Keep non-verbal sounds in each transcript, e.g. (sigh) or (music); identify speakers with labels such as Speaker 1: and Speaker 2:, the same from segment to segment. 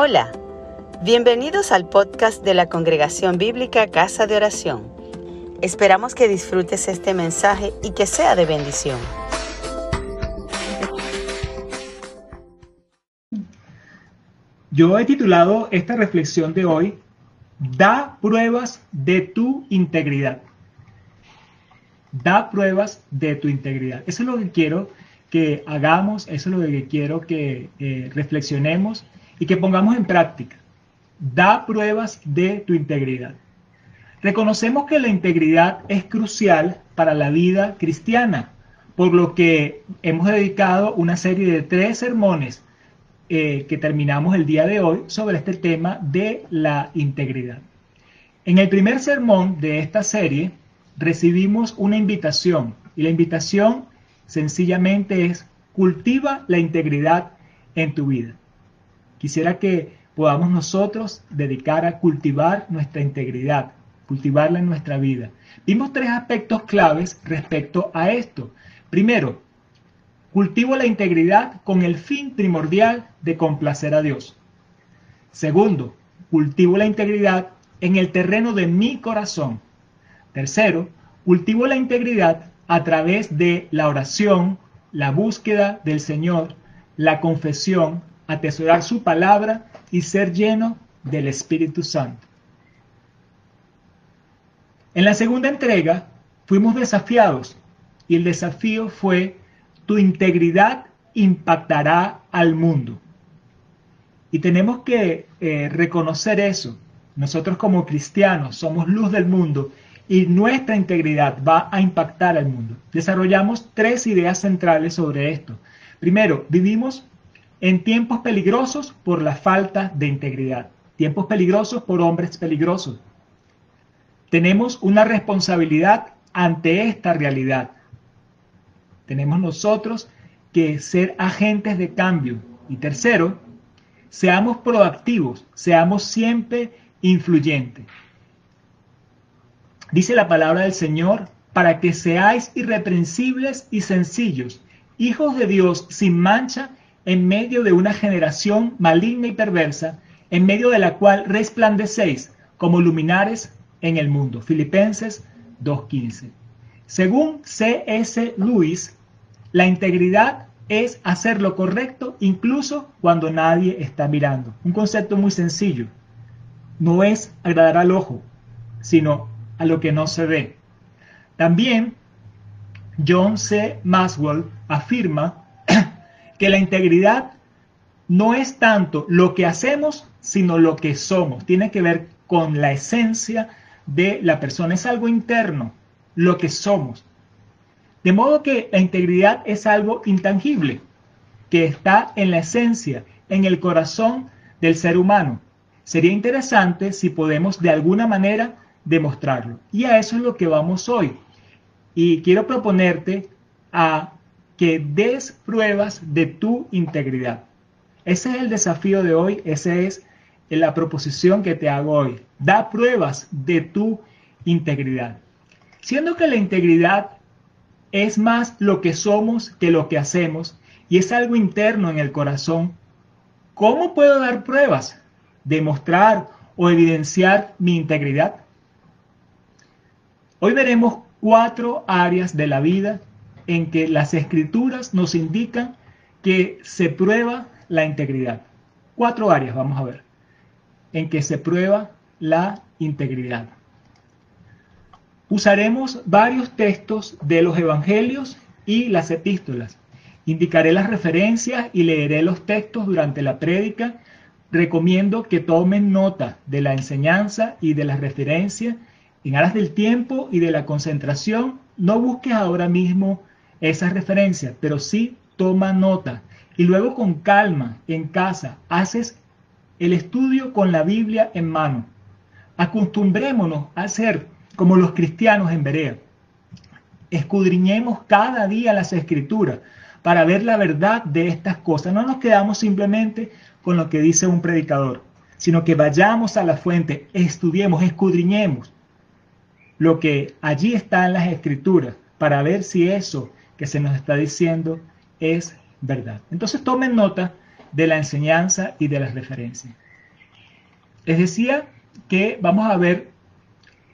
Speaker 1: Hola, bienvenidos al podcast de la Congregación Bíblica Casa de Oración. Esperamos que disfrutes este mensaje y que sea de bendición.
Speaker 2: Yo he titulado esta reflexión de hoy, Da pruebas de tu integridad. Da pruebas de tu integridad. Eso es lo que quiero que hagamos, eso es lo que quiero que eh, reflexionemos y que pongamos en práctica. Da pruebas de tu integridad. Reconocemos que la integridad es crucial para la vida cristiana, por lo que hemos dedicado una serie de tres sermones eh, que terminamos el día de hoy sobre este tema de la integridad. En el primer sermón de esta serie recibimos una invitación y la invitación sencillamente es cultiva la integridad en tu vida. Quisiera que podamos nosotros dedicar a cultivar nuestra integridad, cultivarla en nuestra vida. Vimos tres aspectos claves respecto a esto. Primero, cultivo la integridad con el fin primordial de complacer a Dios. Segundo, cultivo la integridad en el terreno de mi corazón. Tercero, cultivo la integridad a través de la oración, la búsqueda del Señor, la confesión atesorar su palabra y ser lleno del Espíritu Santo. En la segunda entrega fuimos desafiados y el desafío fue tu integridad impactará al mundo. Y tenemos que eh, reconocer eso. Nosotros como cristianos somos luz del mundo y nuestra integridad va a impactar al mundo. Desarrollamos tres ideas centrales sobre esto. Primero, vivimos en tiempos peligrosos por la falta de integridad, tiempos peligrosos por hombres peligrosos. Tenemos una responsabilidad ante esta realidad. Tenemos nosotros que ser agentes de cambio. Y tercero, seamos proactivos, seamos siempre influyentes. Dice la palabra del Señor, para que seáis irreprensibles y sencillos, hijos de Dios sin mancha en medio de una generación maligna y perversa, en medio de la cual resplandecéis como luminares en el mundo. Filipenses 2.15. Según C.S. Lewis, la integridad es hacer lo correcto incluso cuando nadie está mirando. Un concepto muy sencillo. No es agradar al ojo, sino a lo que no se ve. También John C. Maxwell afirma que la integridad no es tanto lo que hacemos, sino lo que somos. Tiene que ver con la esencia de la persona. Es algo interno, lo que somos. De modo que la integridad es algo intangible, que está en la esencia, en el corazón del ser humano. Sería interesante si podemos de alguna manera demostrarlo. Y a eso es lo que vamos hoy. Y quiero proponerte a que des pruebas de tu integridad. Ese es el desafío de hoy, esa es la proposición que te hago hoy. Da pruebas de tu integridad. Siendo que la integridad es más lo que somos que lo que hacemos y es algo interno en el corazón, ¿cómo puedo dar pruebas? Demostrar o evidenciar mi integridad. Hoy veremos cuatro áreas de la vida en que las escrituras nos indican que se prueba la integridad. Cuatro áreas, vamos a ver, en que se prueba la integridad. Usaremos varios textos de los evangelios y las epístolas. Indicaré las referencias y leeré los textos durante la prédica. Recomiendo que tomen nota de la enseñanza y de las referencias. En aras del tiempo y de la concentración, no busques ahora mismo esas referencias, pero sí toma nota. Y luego con calma en casa haces el estudio con la Biblia en mano. Acostumbrémonos a ser como los cristianos en Berea. Escudriñemos cada día las escrituras para ver la verdad de estas cosas. No nos quedamos simplemente con lo que dice un predicador, sino que vayamos a la fuente, estudiemos, escudriñemos lo que allí está en las escrituras para ver si eso que se nos está diciendo es verdad. Entonces tomen nota de la enseñanza y de las referencias. Les decía que vamos a ver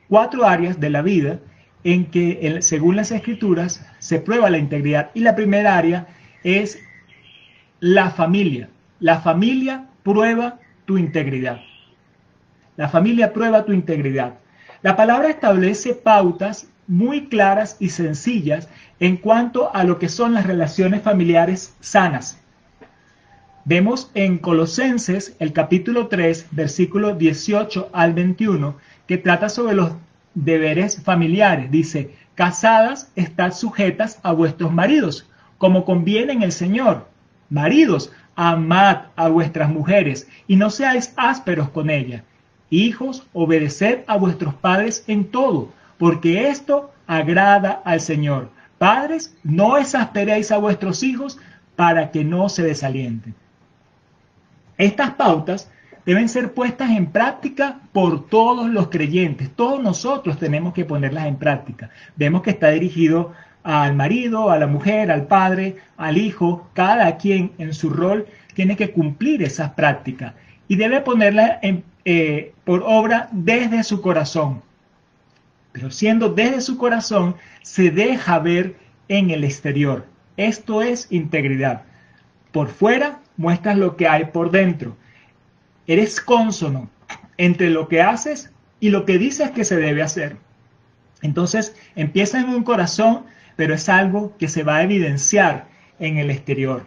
Speaker 2: cuatro áreas de la vida en que, según las escrituras, se prueba la integridad. Y la primera área es la familia. La familia prueba tu integridad. La familia prueba tu integridad. La palabra establece pautas muy claras y sencillas en cuanto a lo que son las relaciones familiares sanas. Vemos en Colosenses el capítulo 3, versículo 18 al 21, que trata sobre los deberes familiares. Dice, casadas, estad sujetas a vuestros maridos, como conviene en el Señor. Maridos, amad a vuestras mujeres y no seáis ásperos con ellas. Hijos, obedeced a vuestros padres en todo, porque esto agrada al Señor. Padres, no exasperéis a vuestros hijos para que no se desalienten. Estas pautas deben ser puestas en práctica por todos los creyentes. Todos nosotros tenemos que ponerlas en práctica. Vemos que está dirigido al marido, a la mujer, al padre, al hijo. Cada quien en su rol tiene que cumplir esas prácticas y debe ponerlas eh, por obra desde su corazón. Pero siendo desde su corazón, se deja ver en el exterior. Esto es integridad. Por fuera muestras lo que hay por dentro. Eres cónsono entre lo que haces y lo que dices que se debe hacer. Entonces empieza en un corazón, pero es algo que se va a evidenciar en el exterior.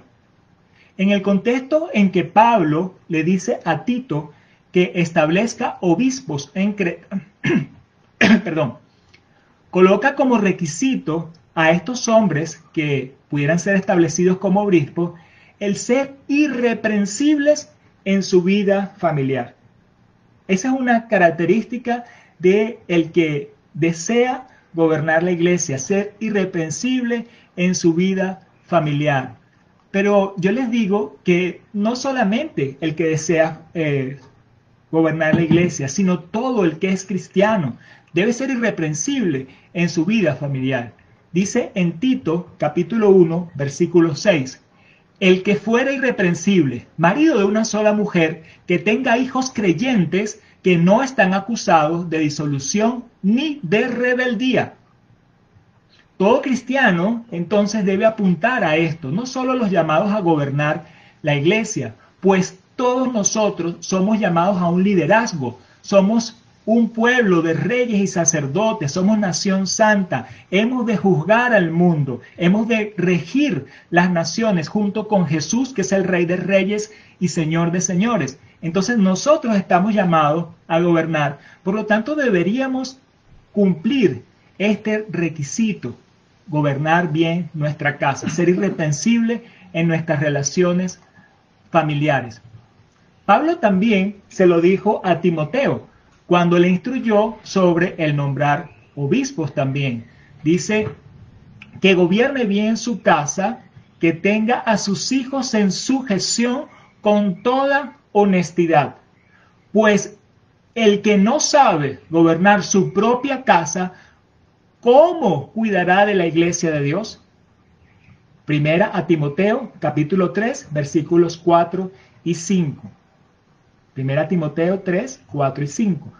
Speaker 2: En el contexto en que Pablo le dice a Tito que establezca obispos en Creta, (clears throat) (coughs) perdón, coloca como requisito a estos hombres que pudieran ser establecidos como obispos el ser irreprensibles en su vida familiar. Esa es una característica de el que desea gobernar la iglesia, ser irreprensible en su vida familiar. Pero yo les digo que no solamente el que desea eh, gobernar la iglesia, sino todo el que es cristiano debe ser irreprensible en su vida familiar. Dice en Tito capítulo 1, versículo 6, el que fuera irreprensible, marido de una sola mujer, que tenga hijos creyentes que no están acusados de disolución ni de rebeldía. Todo cristiano entonces debe apuntar a esto, no solo los llamados a gobernar la iglesia, pues todos nosotros somos llamados a un liderazgo, somos un pueblo de reyes y sacerdotes, somos nación santa, hemos de juzgar al mundo, hemos de regir las naciones junto con Jesús, que es el rey de reyes y señor de señores. Entonces nosotros estamos llamados a gobernar, por lo tanto deberíamos cumplir este requisito, gobernar bien nuestra casa, ser irrepensible en nuestras relaciones familiares. Pablo también se lo dijo a Timoteo, cuando le instruyó sobre el nombrar obispos también. Dice que gobierne bien su casa, que tenga a sus hijos en sujeción con toda honestidad. Pues el que no sabe gobernar su propia casa, ¿cómo cuidará de la iglesia de Dios? Primera a Timoteo, capítulo 3, versículos 4 y 5. Primera Timoteo 3, 4 y 5.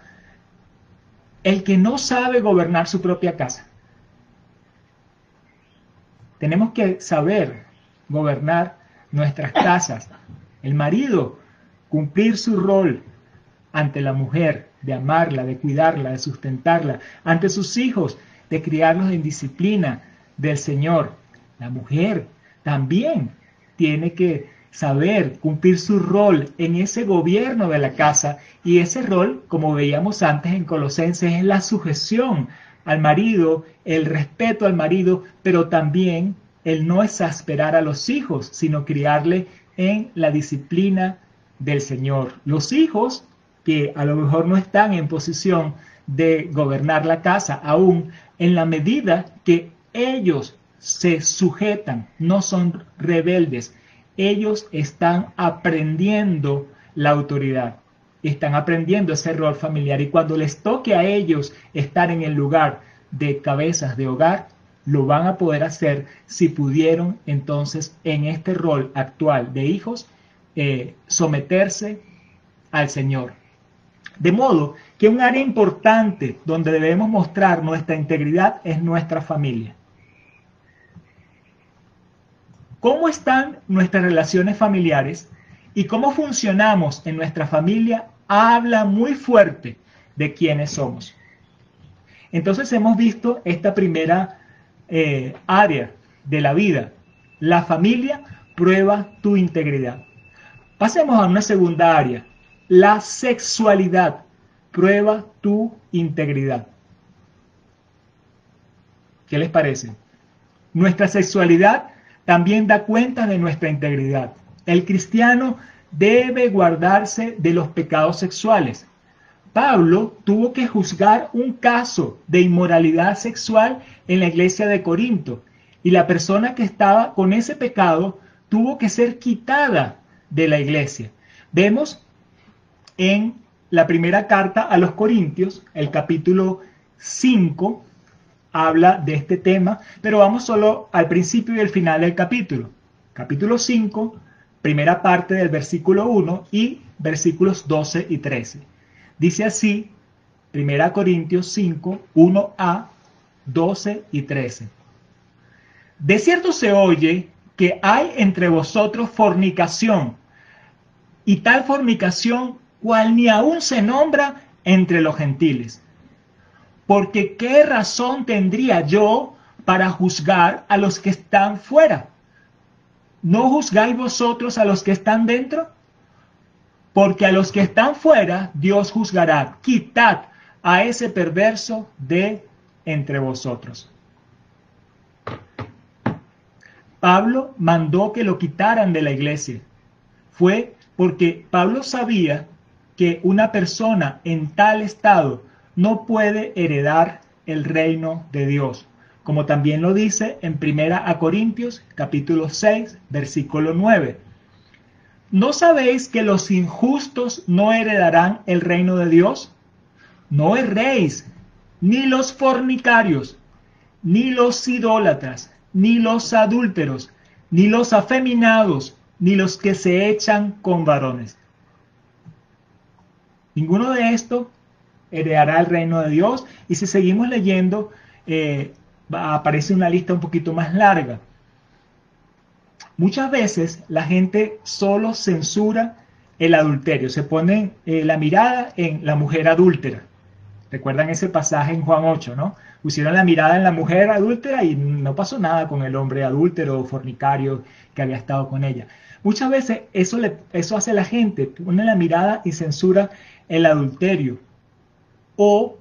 Speaker 2: El que no sabe gobernar su propia casa. Tenemos que saber gobernar nuestras casas. El marido, cumplir su rol ante la mujer, de amarla, de cuidarla, de sustentarla, ante sus hijos, de criarlos en disciplina del Señor. La mujer también tiene que saber cumplir su rol en ese gobierno de la casa y ese rol, como veíamos antes en Colosenses, es la sujeción al marido, el respeto al marido, pero también el no exasperar a los hijos, sino criarle en la disciplina del Señor. Los hijos que a lo mejor no están en posición de gobernar la casa, aún en la medida que ellos se sujetan, no son rebeldes, ellos están aprendiendo la autoridad, están aprendiendo ese rol familiar y cuando les toque a ellos estar en el lugar de cabezas de hogar, lo van a poder hacer si pudieron entonces en este rol actual de hijos eh, someterse al Señor. De modo que un área importante donde debemos mostrar nuestra integridad es nuestra familia. ¿Cómo están nuestras relaciones familiares y cómo funcionamos en nuestra familia habla muy fuerte de quiénes somos? Entonces hemos visto esta primera eh, área de la vida. La familia prueba tu integridad. Pasemos a una segunda área. La sexualidad prueba tu integridad. ¿Qué les parece? Nuestra sexualidad también da cuenta de nuestra integridad. El cristiano debe guardarse de los pecados sexuales. Pablo tuvo que juzgar un caso de inmoralidad sexual en la iglesia de Corinto y la persona que estaba con ese pecado tuvo que ser quitada de la iglesia. Vemos en la primera carta a los Corintios, el capítulo 5, habla de este tema, pero vamos solo al principio y al final del capítulo. Capítulo 5, primera parte del versículo 1 y versículos 12 y 13. Dice así, 1 Corintios 5, 1a, 12 y 13. De cierto se oye que hay entre vosotros fornicación, y tal fornicación cual ni aún se nombra entre los gentiles. Porque qué razón tendría yo para juzgar a los que están fuera? ¿No juzgáis vosotros a los que están dentro? Porque a los que están fuera, Dios juzgará. Quitad a ese perverso de entre vosotros. Pablo mandó que lo quitaran de la iglesia. Fue porque Pablo sabía que una persona en tal estado no puede heredar el reino de Dios, como también lo dice en Primera a Corintios capítulo 6, versículo 9. ¿No sabéis que los injustos no heredarán el reino de Dios? No erréis, ni los fornicarios, ni los idólatras, ni los adúlteros, ni los afeminados, ni los que se echan con varones. Ninguno de estos heredará el reino de Dios. Y si seguimos leyendo, eh, aparece una lista un poquito más larga. Muchas veces la gente solo censura el adulterio, se pone eh, la mirada en la mujer adúltera. Recuerdan ese pasaje en Juan 8, ¿no? Pusieron la mirada en la mujer adúltera y no pasó nada con el hombre adúltero o fornicario que había estado con ella. Muchas veces eso, le, eso hace la gente, pone la mirada y censura el adulterio. O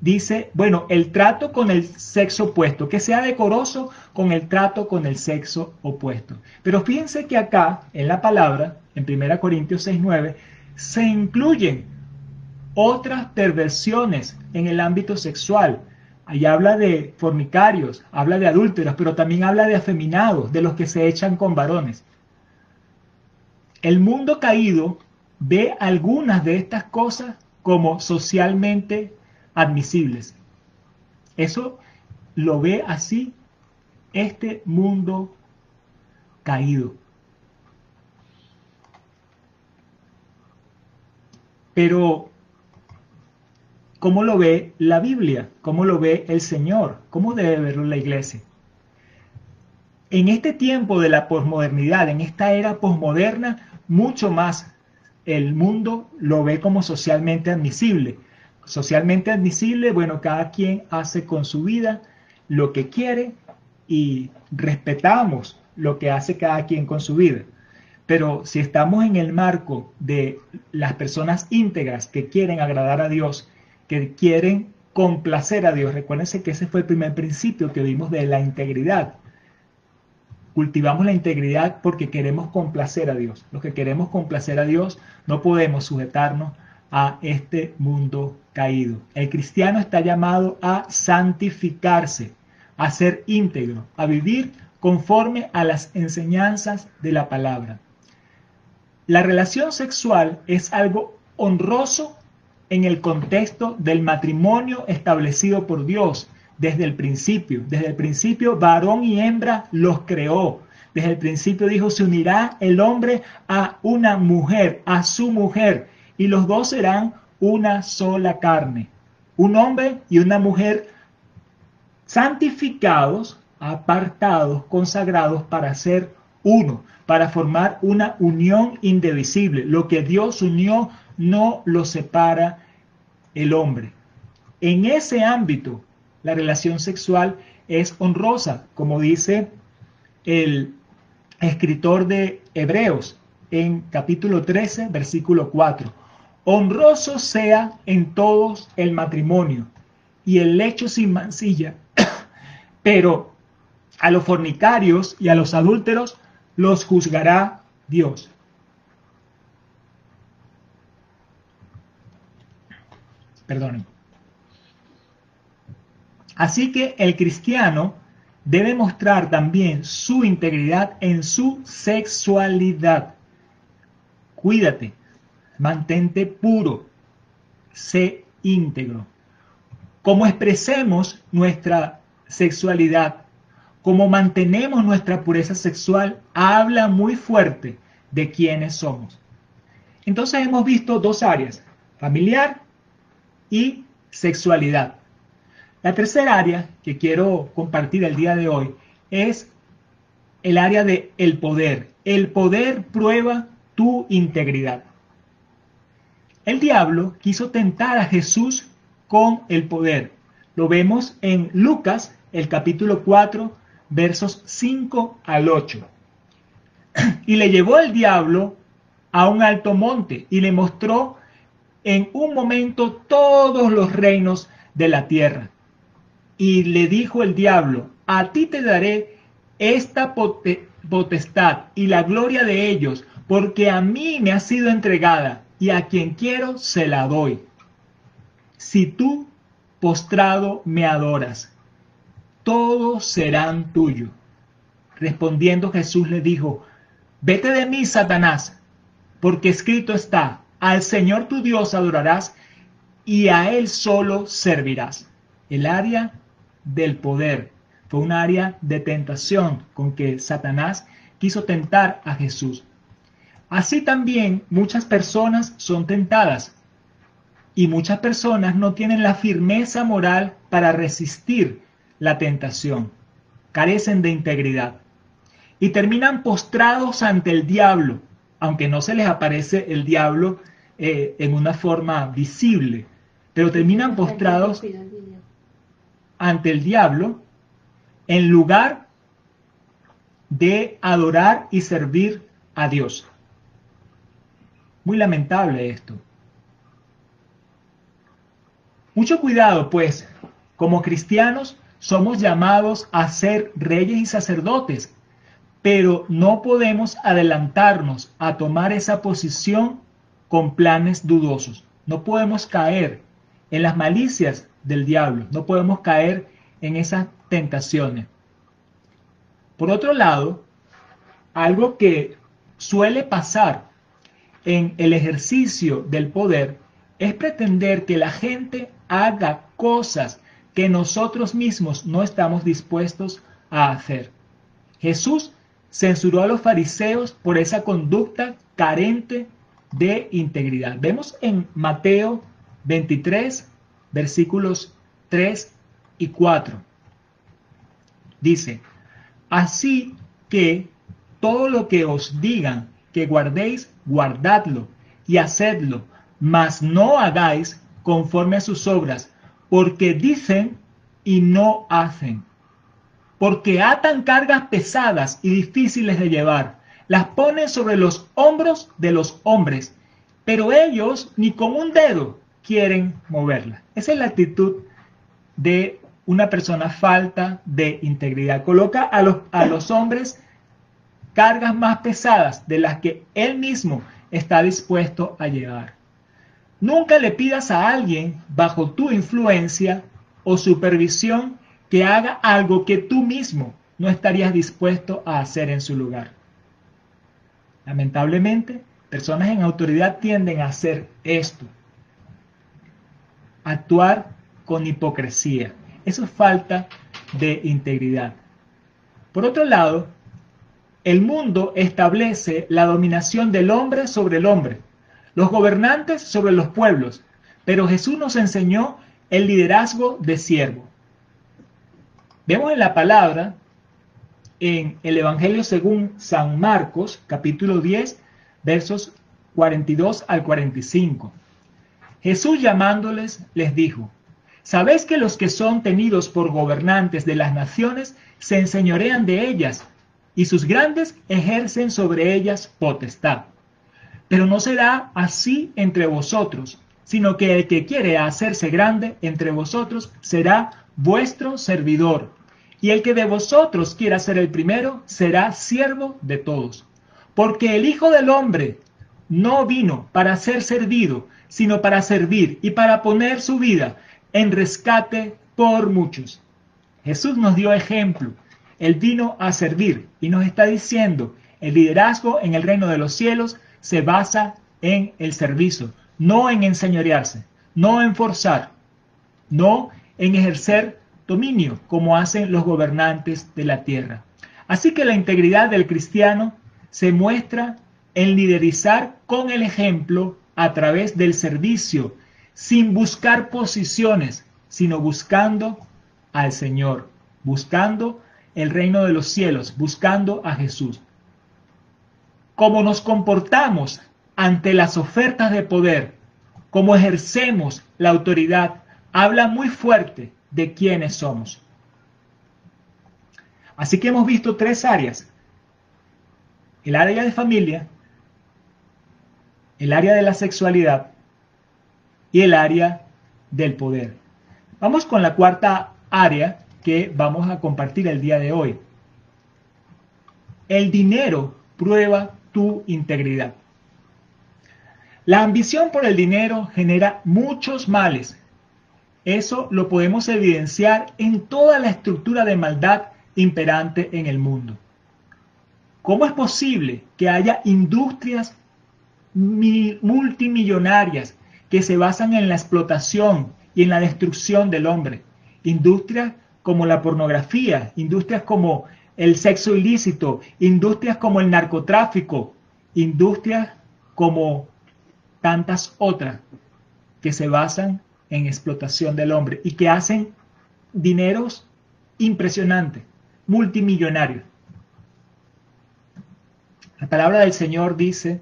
Speaker 2: dice, bueno, el trato con el sexo opuesto, que sea decoroso con el trato con el sexo opuesto. Pero fíjense que acá, en la palabra, en 1 Corintios 6.9, se incluyen otras perversiones en el ámbito sexual. Ahí habla de fornicarios, habla de adúlteros, pero también habla de afeminados, de los que se echan con varones. El mundo caído ve algunas de estas cosas como socialmente admisibles. Eso lo ve así este mundo caído. Pero, ¿cómo lo ve la Biblia? ¿Cómo lo ve el Señor? ¿Cómo debe verlo la iglesia? En este tiempo de la posmodernidad, en esta era posmoderna, mucho más el mundo lo ve como socialmente admisible. Socialmente admisible, bueno, cada quien hace con su vida lo que quiere y respetamos lo que hace cada quien con su vida. Pero si estamos en el marco de las personas íntegras que quieren agradar a Dios, que quieren complacer a Dios, recuérdense que ese fue el primer principio que vimos de la integridad. Cultivamos la integridad porque queremos complacer a Dios. Los que queremos complacer a Dios no podemos sujetarnos a este mundo caído. El cristiano está llamado a santificarse, a ser íntegro, a vivir conforme a las enseñanzas de la palabra. La relación sexual es algo honroso en el contexto del matrimonio establecido por Dios desde el principio. Desde el principio, varón y hembra los creó. Desde el principio dijo, se unirá el hombre a una mujer, a su mujer, y los dos serán una sola carne. Un hombre y una mujer santificados, apartados, consagrados para ser uno, para formar una unión indivisible. Lo que Dios unió no lo separa el hombre. En ese ámbito, la relación sexual es honrosa, como dice el escritor de Hebreos en capítulo 13, versículo 4. Honroso sea en todos el matrimonio y el lecho sin mancilla, (coughs) pero a los fornicarios y a los adúlteros los juzgará Dios. Perdonen. Así que el cristiano debe mostrar también su integridad en su sexualidad. Cuídate, mantente puro, sé íntegro. Como expresemos nuestra sexualidad, como mantenemos nuestra pureza sexual, habla muy fuerte de quiénes somos. Entonces hemos visto dos áreas, familiar y sexualidad. La tercera área que quiero compartir el día de hoy es el área de el poder. El poder prueba tu integridad. El diablo quiso tentar a Jesús con el poder. Lo vemos en Lucas, el capítulo 4, versos 5 al 8. Y le llevó el diablo a un alto monte y le mostró en un momento todos los reinos de la tierra y le dijo el diablo, a ti te daré esta potestad y la gloria de ellos, porque a mí me ha sido entregada y a quien quiero se la doy. Si tú postrado me adoras, todos serán tuyos. Respondiendo Jesús le dijo, vete de mí, Satanás, porque escrito está, al Señor tu Dios adorarás y a Él solo servirás. El área del poder. Fue un área de tentación con que Satanás quiso tentar a Jesús. Así también muchas personas son tentadas y muchas personas no tienen la firmeza moral para resistir la tentación. Carecen de integridad y terminan postrados ante el diablo, aunque no se les aparece el diablo eh, en una forma visible, pero terminan postrados ante el diablo en lugar de adorar y servir a Dios. Muy lamentable esto. Mucho cuidado, pues, como cristianos somos llamados a ser reyes y sacerdotes, pero no podemos adelantarnos a tomar esa posición con planes dudosos. No podemos caer en las malicias del diablo. No podemos caer en esas tentaciones. Por otro lado, algo que suele pasar en el ejercicio del poder es pretender que la gente haga cosas que nosotros mismos no estamos dispuestos a hacer. Jesús censuró a los fariseos por esa conducta carente de integridad. Vemos en Mateo 23, versículos 3 y 4. Dice, así que todo lo que os digan que guardéis, guardadlo y hacedlo, mas no hagáis conforme a sus obras, porque dicen y no hacen. Porque atan cargas pesadas y difíciles de llevar, las ponen sobre los hombros de los hombres, pero ellos ni con un dedo quieren moverla. Esa es la actitud de una persona falta de integridad. Coloca a los, a los hombres cargas más pesadas de las que él mismo está dispuesto a llevar. Nunca le pidas a alguien bajo tu influencia o supervisión que haga algo que tú mismo no estarías dispuesto a hacer en su lugar. Lamentablemente, personas en autoridad tienden a hacer esto actuar con hipocresía. Eso es falta de integridad. Por otro lado, el mundo establece la dominación del hombre sobre el hombre, los gobernantes sobre los pueblos, pero Jesús nos enseñó el liderazgo de siervo. Vemos en la palabra, en el Evangelio según San Marcos, capítulo 10, versos 42 al 45. Jesús llamándoles les dijo, ¿sabéis que los que son tenidos por gobernantes de las naciones se enseñorean de ellas y sus grandes ejercen sobre ellas potestad? Pero no será así entre vosotros, sino que el que quiere hacerse grande entre vosotros será vuestro servidor, y el que de vosotros quiera ser el primero será siervo de todos. Porque el Hijo del Hombre no vino para ser servido, sino para servir y para poner su vida en rescate por muchos. Jesús nos dio ejemplo. Él vino a servir y nos está diciendo, el liderazgo en el reino de los cielos se basa en el servicio, no en enseñorearse, no en forzar, no en ejercer dominio como hacen los gobernantes de la tierra. Así que la integridad del cristiano se muestra en liderizar con el ejemplo a través del servicio, sin buscar posiciones, sino buscando al Señor, buscando el reino de los cielos, buscando a Jesús. Cómo nos comportamos ante las ofertas de poder, cómo ejercemos la autoridad, habla muy fuerte de quiénes somos. Así que hemos visto tres áreas. El área de familia, el área de la sexualidad y el área del poder. Vamos con la cuarta área que vamos a compartir el día de hoy. El dinero prueba tu integridad. La ambición por el dinero genera muchos males. Eso lo podemos evidenciar en toda la estructura de maldad imperante en el mundo. ¿Cómo es posible que haya industrias multimillonarias que se basan en la explotación y en la destrucción del hombre. Industrias como la pornografía, industrias como el sexo ilícito, industrias como el narcotráfico, industrias como tantas otras que se basan en explotación del hombre y que hacen dineros impresionantes, multimillonarios. La palabra del Señor dice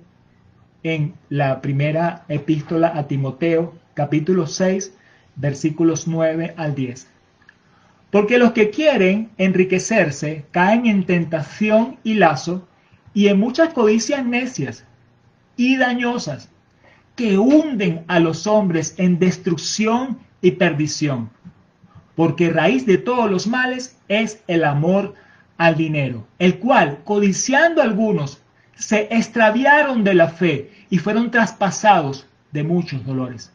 Speaker 2: en la primera epístola a Timoteo, capítulo 6, versículos 9 al 10. Porque los que quieren enriquecerse caen en tentación y lazo y en muchas codicias necias y dañosas que hunden a los hombres en destrucción y perdición. Porque raíz de todos los males es el amor al dinero, el cual, codiciando algunos, se extraviaron de la fe y fueron traspasados de muchos dolores.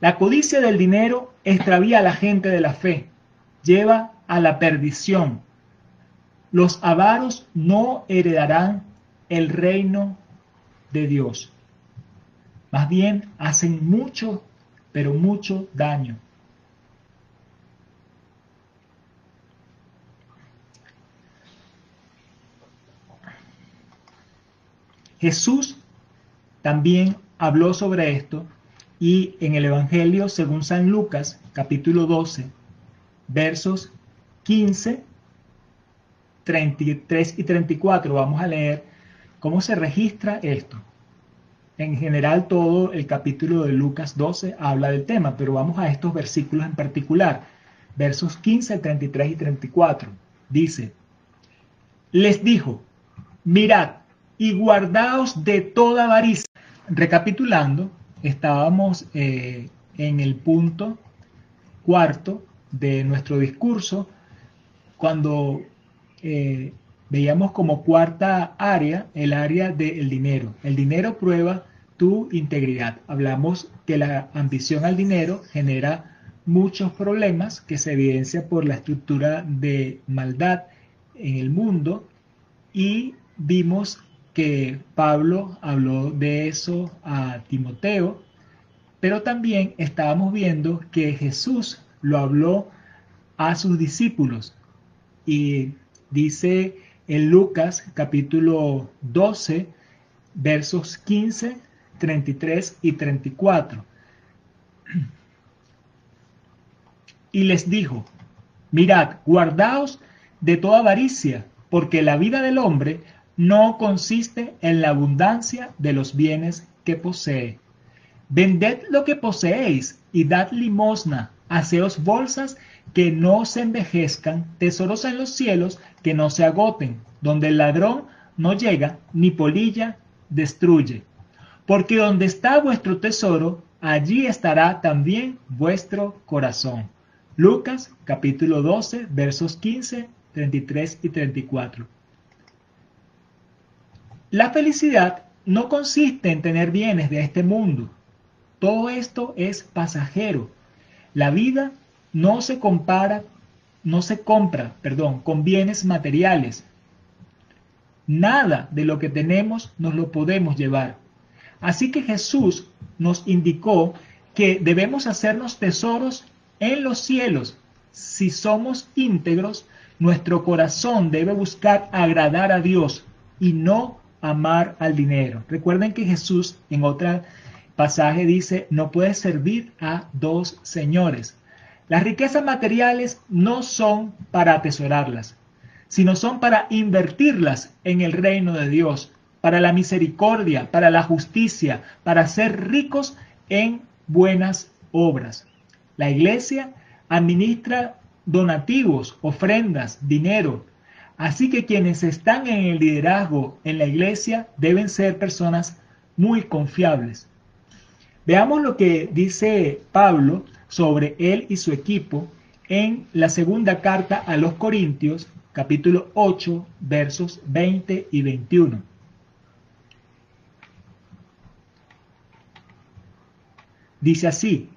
Speaker 2: La codicia del dinero extravía a la gente de la fe, lleva a la perdición. Los avaros no heredarán el reino de Dios. Más bien hacen mucho, pero mucho daño. Jesús también habló sobre esto y en el Evangelio según San Lucas, capítulo 12, versos 15, 33 y 34, vamos a leer cómo se registra esto. En general todo el capítulo de Lucas 12 habla del tema, pero vamos a estos versículos en particular. Versos 15, 33 y 34. Dice, les dijo, mirad, y guardaos de toda avaricia. Recapitulando, estábamos eh, en el punto cuarto de nuestro discurso cuando eh, veíamos como cuarta área el área del dinero. El dinero prueba tu integridad. Hablamos que la ambición al dinero genera muchos problemas que se evidencia por la estructura de maldad en el mundo y vimos que Pablo habló de eso a Timoteo, pero también estábamos viendo que Jesús lo habló a sus discípulos y dice en Lucas capítulo 12 versos 15, 33 y 34. Y les dijo, mirad, guardaos de toda avaricia, porque la vida del hombre no consiste en la abundancia de los bienes que posee. Vended lo que poseéis y dad limosna, haceos bolsas que no se envejezcan, tesoros en los cielos que no se agoten, donde el ladrón no llega, ni polilla destruye. Porque donde está vuestro tesoro, allí estará también vuestro corazón. Lucas capítulo 12 versos 15, 33 y 34. La felicidad no consiste en tener bienes de este mundo. Todo esto es pasajero. La vida no se compara, no se compra, perdón, con bienes materiales. Nada de lo que tenemos nos lo podemos llevar. Así que Jesús nos indicó que debemos hacernos tesoros en los cielos. Si somos íntegros, nuestro corazón debe buscar agradar a Dios y no amar al dinero. Recuerden que Jesús en otro pasaje dice, no puedes servir a dos señores. Las riquezas materiales no son para atesorarlas, sino son para invertirlas en el reino de Dios, para la misericordia, para la justicia, para ser ricos en buenas obras. La iglesia administra donativos, ofrendas, dinero. Así que quienes están en el liderazgo en la iglesia deben ser personas muy confiables. Veamos lo que dice Pablo sobre él y su equipo en la segunda carta a los Corintios, capítulo 8, versos 20 y 21. Dice así,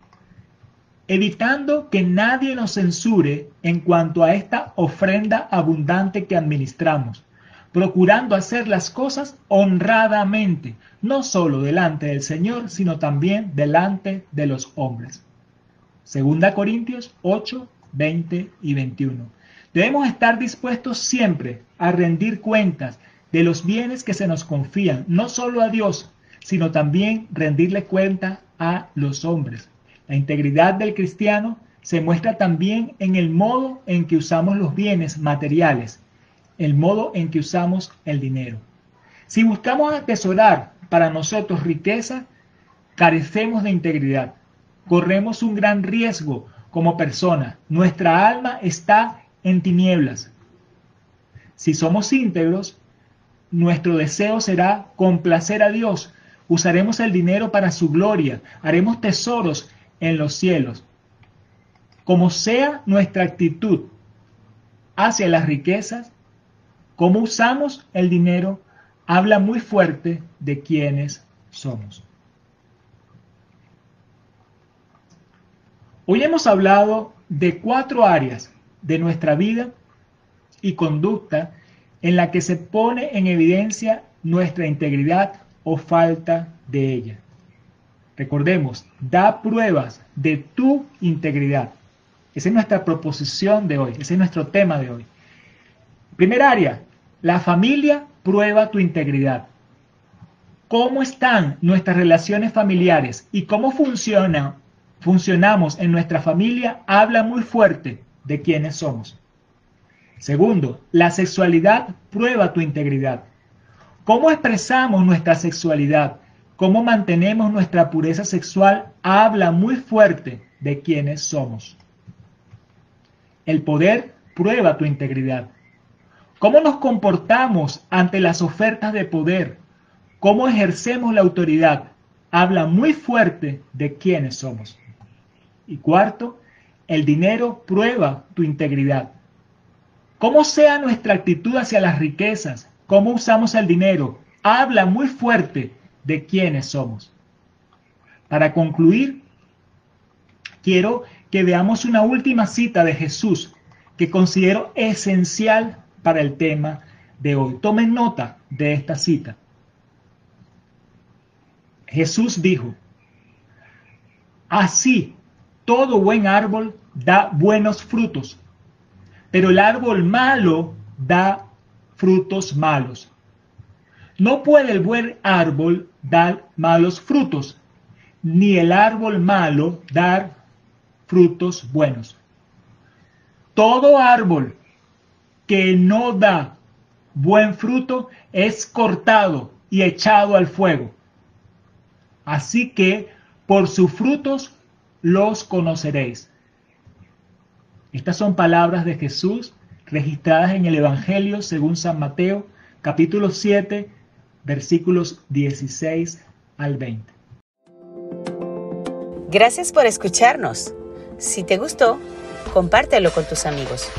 Speaker 2: evitando que nadie nos censure en cuanto a esta ofrenda abundante que administramos, procurando hacer las cosas honradamente, no solo delante del Señor, sino también delante de los hombres. Segunda Corintios 8, 20 y 21. Debemos estar dispuestos siempre a rendir cuentas de los bienes que se nos confían, no solo a Dios, sino también rendirle cuenta a los hombres. La integridad del cristiano se muestra también en el modo en que usamos los bienes materiales, el modo en que usamos el dinero. Si buscamos atesorar para nosotros riqueza, carecemos de integridad. Corremos un gran riesgo como persona. Nuestra alma está en tinieblas. Si somos íntegros, nuestro deseo será complacer a Dios. Usaremos el dinero para su gloria. Haremos tesoros en los cielos. Como sea nuestra actitud hacia las riquezas, como usamos el dinero, habla muy fuerte de quiénes somos. Hoy hemos hablado de cuatro áreas de nuestra vida y conducta en la que se pone en evidencia nuestra integridad o falta de ella. Recordemos, da pruebas de tu integridad. Esa es nuestra proposición de hoy, ese es nuestro tema de hoy. Primera área, la familia prueba tu integridad. ¿Cómo están nuestras relaciones familiares y cómo funciona, funcionamos en nuestra familia? Habla muy fuerte de quiénes somos. Segundo, la sexualidad prueba tu integridad. ¿Cómo expresamos nuestra sexualidad? cómo mantenemos nuestra pureza sexual habla muy fuerte de quiénes somos. El poder prueba tu integridad. ¿Cómo nos comportamos ante las ofertas de poder? ¿Cómo ejercemos la autoridad? Habla muy fuerte de quiénes somos. Y cuarto, el dinero prueba tu integridad. ¿Cómo sea nuestra actitud hacia las riquezas? ¿Cómo usamos el dinero? Habla muy fuerte de quiénes somos. Para concluir, quiero que veamos una última cita de Jesús que considero esencial para el tema de hoy. Tomen nota de esta cita. Jesús dijo, así todo buen árbol da buenos frutos, pero el árbol malo da frutos malos. No puede el buen árbol dar malos frutos, ni el árbol malo dar frutos buenos. Todo árbol que no da buen fruto es cortado y echado al fuego. Así que por sus frutos los conoceréis. Estas son palabras de Jesús registradas en el Evangelio según San Mateo, capítulo 7, versículos 16 al 20.
Speaker 1: Gracias por escucharnos. Si te gustó, compártelo con tus amigos.